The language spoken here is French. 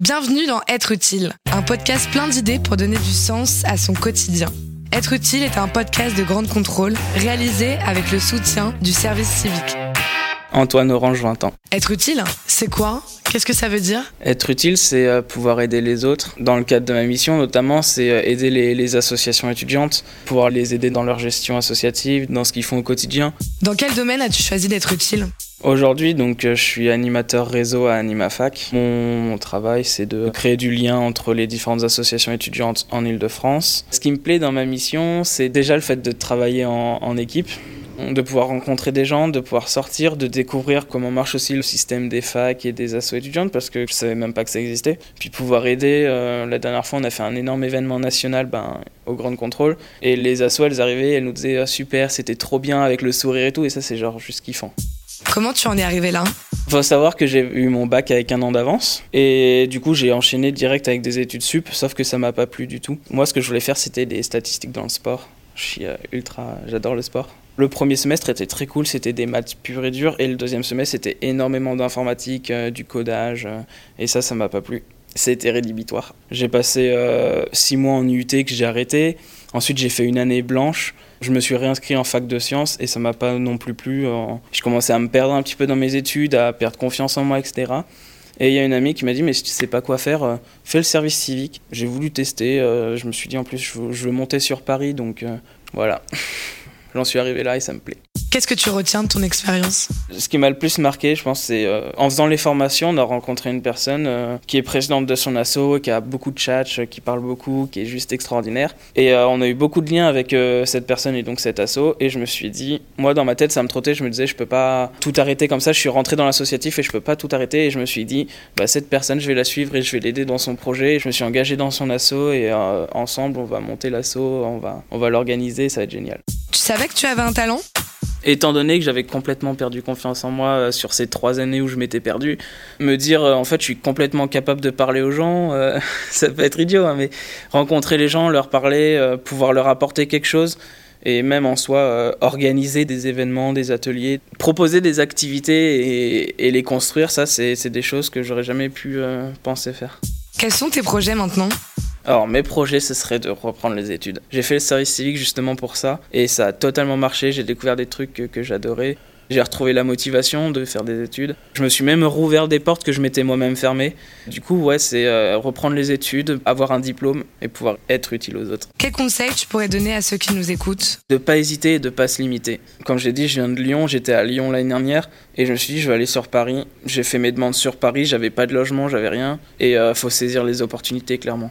Bienvenue dans Être utile, un podcast plein d'idées pour donner du sens à son quotidien. Être utile est un podcast de grande contrôle réalisé avec le soutien du service civique. Antoine Orange, 20 ans. Être utile, c'est quoi? Qu'est-ce que ça veut dire? Être utile, c'est euh, pouvoir aider les autres. Dans le cadre de ma mission, notamment, c'est euh, aider les, les associations étudiantes, pouvoir les aider dans leur gestion associative, dans ce qu'ils font au quotidien. Dans quel domaine as-tu choisi d'être utile? Aujourd'hui, donc, euh, je suis animateur réseau à AnimaFac. Mon travail, c'est de créer du lien entre les différentes associations étudiantes en Ile-de-France. Ce qui me plaît dans ma mission, c'est déjà le fait de travailler en, équipe de pouvoir rencontrer des gens, de pouvoir sortir, de découvrir comment marche aussi le système des facs et des assos étudiantes parce que je savais même pas que ça existait. Puis pouvoir aider, euh, la dernière fois on a fait un énorme événement national ben, au Grand Contrôle et les assos elles arrivaient, elles nous disaient ah, super, c'était trop bien avec le sourire et tout et ça c'est genre juste kiffant. Comment tu en es arrivé là faut savoir que j'ai eu mon bac avec un an d'avance et du coup j'ai enchaîné direct avec des études sup, sauf que ça m'a pas plu du tout. Moi ce que je voulais faire c'était des statistiques dans le sport. Je suis euh, ultra, j'adore le sport. Le premier semestre était très cool, c'était des maths pures et dures, et le deuxième semestre c'était énormément d'informatique, euh, du codage, euh, et ça, ça m'a pas plu. C'était rédhibitoire. J'ai passé six mois en UT que j'ai arrêté. Ensuite, j'ai fait une année blanche. Je me suis réinscrit en fac de sciences et ça m'a pas non plus plu. Je commençais à me perdre un petit peu dans mes études, à perdre confiance en moi, etc. Et il y a une amie qui m'a dit, mais si tu sais pas quoi faire, fais le service civique. J'ai voulu tester. je me suis dit, en plus, je veux, monter sur Paris, donc voilà. J'en suis arrivé là et ça me plaît. Qu'est-ce que tu retiens de ton expérience Ce qui m'a le plus marqué, je pense, c'est euh, en faisant les formations, on a rencontré une personne euh, qui est présidente de son asso, qui a beaucoup de chats, euh, qui parle beaucoup, qui est juste extraordinaire. Et on a eu beaucoup de liens avec cette personne et donc cet asso. Et je me suis dit, moi dans ma tête, ça me trottait, je me disais, je peux pas tout arrêter comme ça. Je suis rentré dans l'associatif et je peux pas tout arrêter. Et je me suis dit, bah, cette personne, je vais la suivre et je vais l'aider dans son projet. Et je me suis engagé dans son asso et ensemble, on va monter l'asso, on va, on va l'organiser, ça va être génial. Tu savais que tu avais un talent? Étant donné que j'avais complètement perdu confiance en moi euh, sur ces trois années où je m'étais perdu, me dire euh, en fait je suis complètement capable de parler aux gens, euh, ça peut être idiot, hein, mais rencontrer les gens, leur parler, pouvoir leur apporter quelque chose, et même en soi organiser des événements, des ateliers, proposer des activités et, et les construire, ça c'est des choses que j'aurais jamais pu penser faire. Quels sont tes projets maintenant? Alors mes projets, ce serait de reprendre les études. J'ai fait le service civique justement pour ça et ça a totalement marché. J'ai découvert des trucs que, j'adorais. J'ai retrouvé la motivation de faire des études. Je me suis même rouvert des portes que je m'étais moi-même fermées. Du coup, ouais, c'est euh, reprendre les études, avoir un diplôme et pouvoir être utile aux autres. Quel conseil tu pourrais donner à ceux qui nous écoutent? De pas hésiter et de pas se limiter. Comme j'ai dit, je viens de Lyon, j'étais à Lyon l'année dernière et je me suis dit, je vais aller sur Paris. J'ai fait mes demandes sur Paris, j'avais pas de logement, j'avais rien et il euh, faut saisir les opportunités clairement.